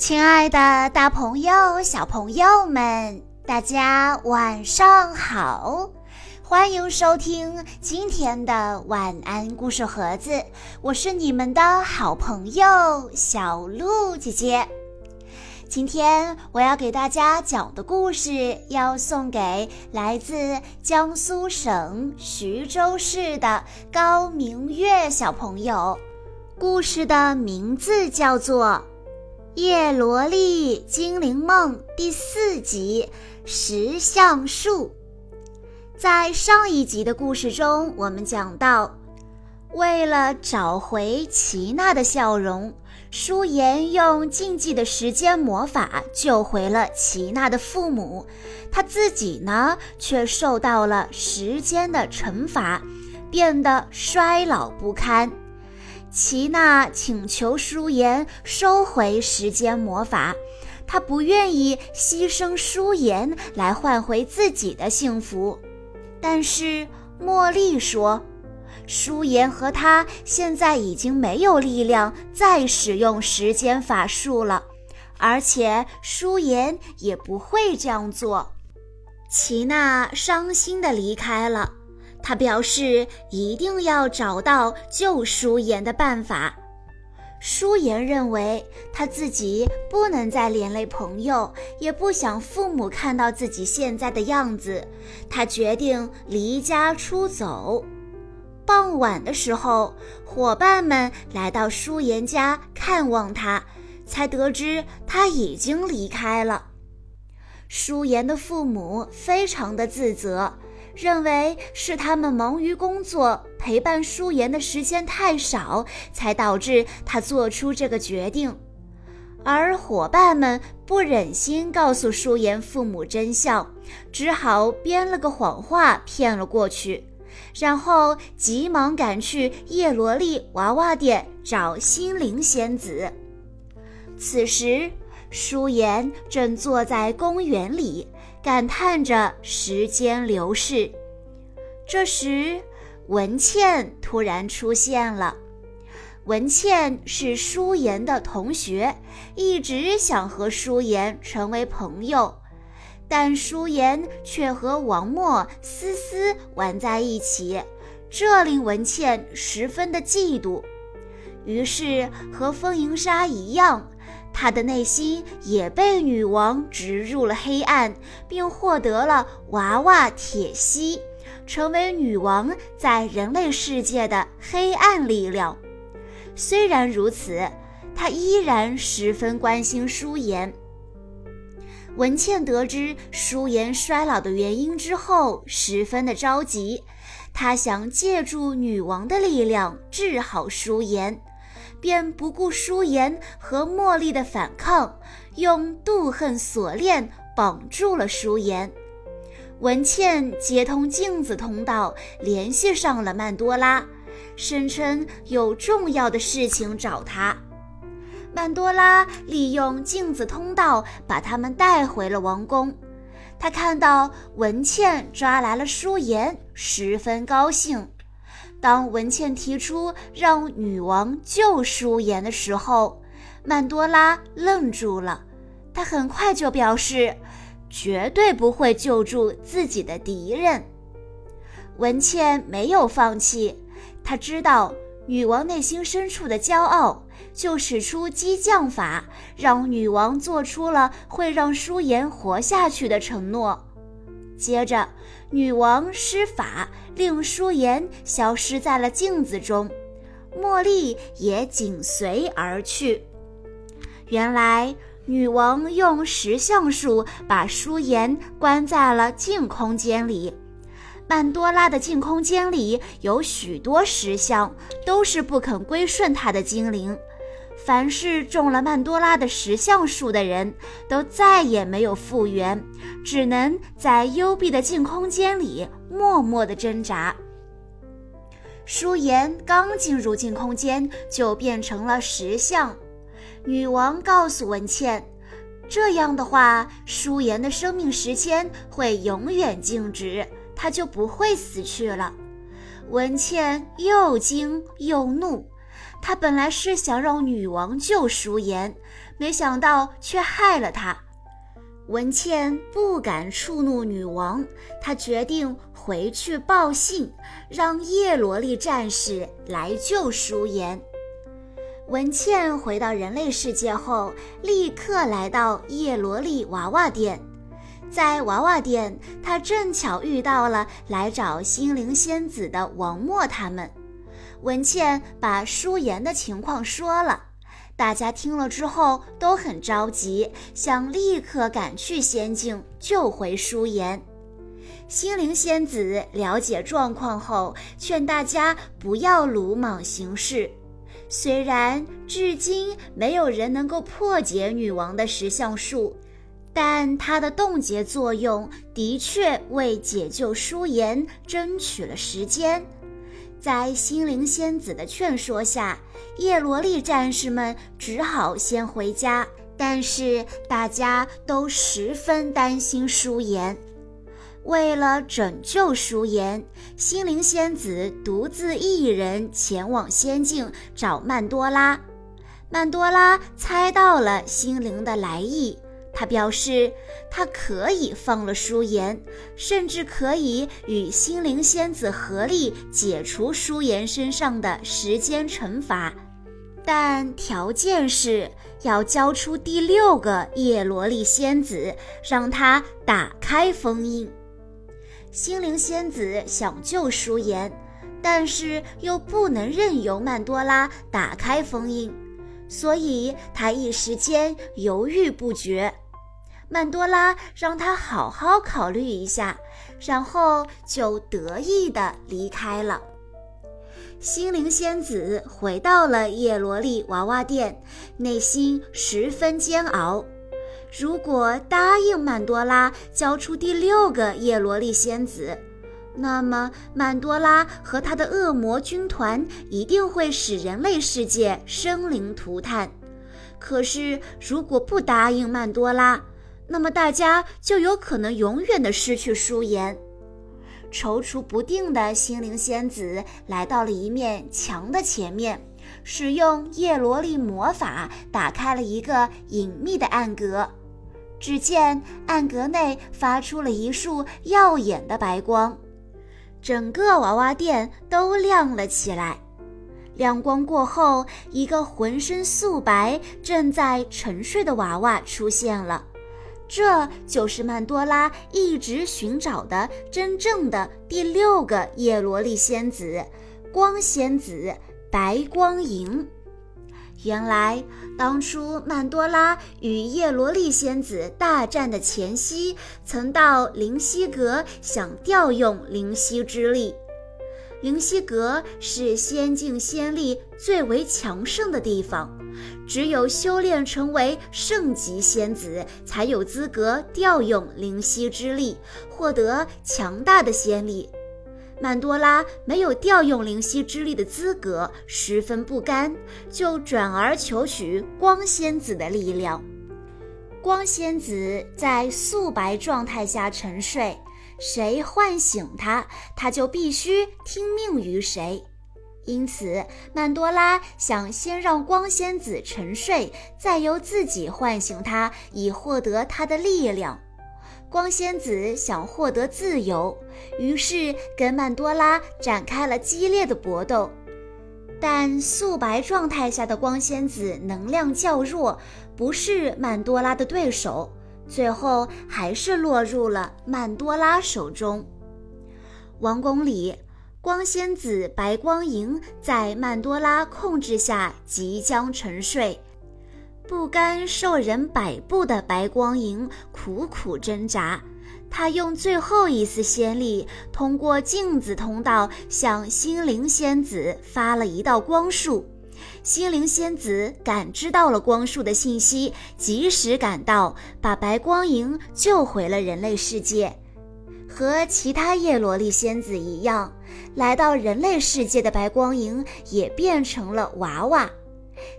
亲爱的，大朋友、小朋友们，大家晚上好！欢迎收听今天的晚安故事盒子，我是你们的好朋友小鹿姐姐。今天我要给大家讲的故事，要送给来自江苏省徐州市的高明月小朋友。故事的名字叫做。《叶罗丽精灵梦》第四集《石橡树》。在上一集的故事中，我们讲到，为了找回齐娜的笑容，舒言用禁忌的时间魔法救回了齐娜的父母，他自己呢，却受到了时间的惩罚，变得衰老不堪。齐娜请求舒颜收回时间魔法，她不愿意牺牲舒颜来换回自己的幸福。但是茉莉说，舒颜和她现在已经没有力量再使用时间法术了，而且舒颜也不会这样做。齐娜伤心地离开了。他表示一定要找到救舒颜的办法。舒颜认为他自己不能再连累朋友，也不想父母看到自己现在的样子。他决定离家出走。傍晚的时候，伙伴们来到舒颜家看望他，才得知他已经离开了。舒颜的父母非常的自责。认为是他们忙于工作，陪伴舒颜的时间太少，才导致他做出这个决定。而伙伴们不忍心告诉舒颜父母真相，只好编了个谎话骗了过去，然后急忙赶去叶罗丽娃娃店找心灵仙子。此时，舒颜正坐在公园里。感叹着时间流逝，这时文倩突然出现了。文倩是舒颜的同学，一直想和舒颜成为朋友，但舒颜却和王默、思思玩在一起，这令文倩十分的嫉妒。于是和风银沙一样。他的内心也被女王植入了黑暗，并获得了娃娃铁西，成为女王在人类世界的黑暗力量。虽然如此，他依然十分关心舒颜。文倩得知舒颜衰老的原因之后，十分的着急，她想借助女王的力量治好舒颜。便不顾舒颜和茉莉的反抗，用妒恨锁链绑住了舒颜。文倩接通镜子通道，联系上了曼多拉，声称有重要的事情找他。曼多拉利用镜子通道把他们带回了王宫。他看到文倩抓来了舒颜，十分高兴。当文倩提出让女王救舒颜的时候，曼多拉愣住了。他很快就表示，绝对不会救助自己的敌人。文倩没有放弃，她知道女王内心深处的骄傲，就使出激将法，让女王做出了会让舒颜活下去的承诺。接着，女王施法。令舒颜消失在了镜子中，茉莉也紧随而去。原来，女王用石橡树把舒颜关在了净空间里。曼多拉的净空间里有许多石像，都是不肯归顺她的精灵。凡是中了曼多拉的石像术的人，都再也没有复原，只能在幽闭的净空间里默默地挣扎。舒颜刚进入净空间，就变成了石像。女王告诉文倩，这样的话，舒颜的生命时间会永远静止，她就不会死去了。文倩又惊又怒。她本来是想让女王救舒颜，没想到却害了她。文倩不敢触怒女王，她决定回去报信，让叶罗丽战士来救舒颜。文倩回到人类世界后，立刻来到叶罗丽娃娃店。在娃娃店，她正巧遇到了来找心灵仙子的王默他们。文倩把舒颜的情况说了，大家听了之后都很着急，想立刻赶去仙境救回舒颜。心灵仙子了解状况后，劝大家不要鲁莽行事。虽然至今没有人能够破解女王的石像术，但它的冻结作用的确为解救舒颜争取了时间。在心灵仙子的劝说下，叶罗丽战士们只好先回家。但是大家都十分担心舒颜。为了拯救舒颜，心灵仙子独自一人前往仙境找曼多拉。曼多拉猜到了心灵的来意，他表示他可以放了舒颜，甚至可以与心灵仙子合力解除舒颜身上的时间惩罚，但条件是要交出第六个叶罗丽仙子，让他打开封印。心灵仙子想救舒颜，但是又不能任由曼多拉打开封印，所以她一时间犹豫不决。曼多拉让她好好考虑一下，然后就得意地离开了。心灵仙子回到了叶罗丽娃娃店，内心十分煎熬。如果答应曼多拉交出第六个叶罗丽仙子，那么曼多拉和他的恶魔军团一定会使人类世界生灵涂炭。可是，如果不答应曼多拉，那么大家就有可能永远的失去舒颜。踌躇不定的心灵仙子来到了一面墙的前面，使用叶罗丽魔法打开了一个隐秘的暗格。只见暗格内发出了一束耀眼的白光，整个娃娃店都亮了起来。亮光过后，一个浑身素白、正在沉睡的娃娃出现了。这就是曼多拉一直寻找的真正的第六个叶罗丽仙子——光仙子白光莹。原来，当初曼多拉与叶罗丽仙子大战的前夕，曾到灵犀阁想调用灵犀之力。灵犀阁是仙境仙力最为强盛的地方，只有修炼成为圣级仙子，才有资格调用灵犀之力，获得强大的仙力。曼多拉没有调用灵犀之力的资格，十分不甘，就转而求取光仙子的力量。光仙子在素白状态下沉睡，谁唤醒他，他就必须听命于谁。因此，曼多拉想先让光仙子沉睡，再由自己唤醒他，以获得他的力量。光仙子想获得自由，于是跟曼多拉展开了激烈的搏斗。但素白状态下的光仙子能量较弱，不是曼多拉的对手，最后还是落入了曼多拉手中。王宫里，光仙子白光莹在曼多拉控制下即将沉睡。不甘受人摆布的白光莹苦苦挣扎，她用最后一丝仙力，通过镜子通道向心灵仙子发了一道光束。心灵仙子感知到了光束的信息，及时赶到，把白光莹救回了人类世界。和其他叶罗丽仙子一样，来到人类世界的白光莹也变成了娃娃。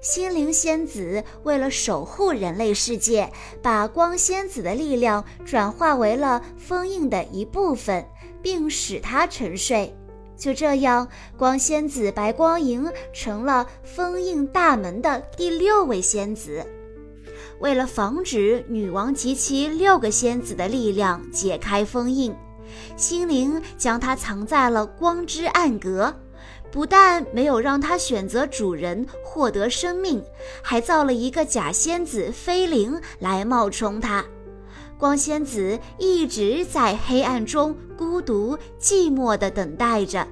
心灵仙子为了守护人类世界，把光仙子的力量转化为了封印的一部分，并使它沉睡。就这样，光仙子白光莹成了封印大门的第六位仙子。为了防止女王及其六个仙子的力量解开封印，心灵将它藏在了光之暗格。不但没有让它选择主人获得生命，还造了一个假仙子菲灵来冒充它。光仙子一直在黑暗中孤独寂寞地等待着。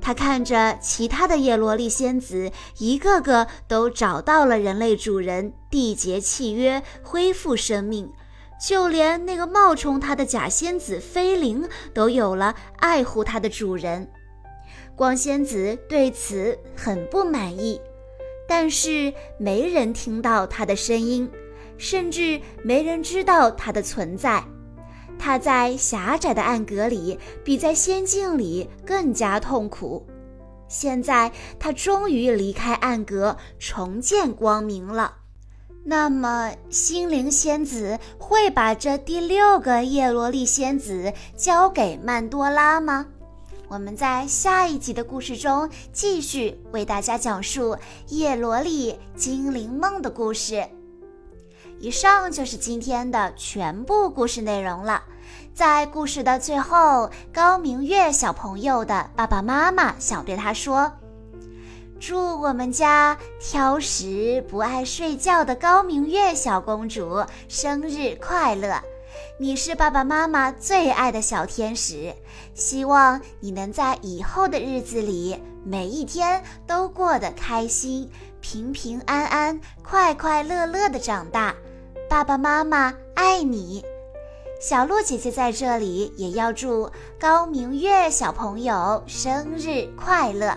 他看着其他的叶罗丽仙子，一个个都找到了人类主人，缔结契约，恢复生命。就连那个冒充他的假仙子菲灵，都有了爱护他的主人。光仙子对此很不满意，但是没人听到他的声音。甚至没人知道她的存在。她在狭窄的暗格里，比在仙境里更加痛苦。现在，它终于离开暗格，重见光明了。那么，心灵仙子会把这第六个叶罗丽仙子交给曼多拉吗？我们在下一集的故事中继续为大家讲述叶罗丽精灵梦的故事。以上就是今天的全部故事内容了。在故事的最后，高明月小朋友的爸爸妈妈想对他说：“祝我们家挑食不爱睡觉的高明月小公主生日快乐！你是爸爸妈妈最爱的小天使，希望你能在以后的日子里每一天都过得开心、平平安安、快快乐乐的长大。”爸爸妈妈爱你，小鹿姐姐在这里也要祝高明月小朋友生日快乐。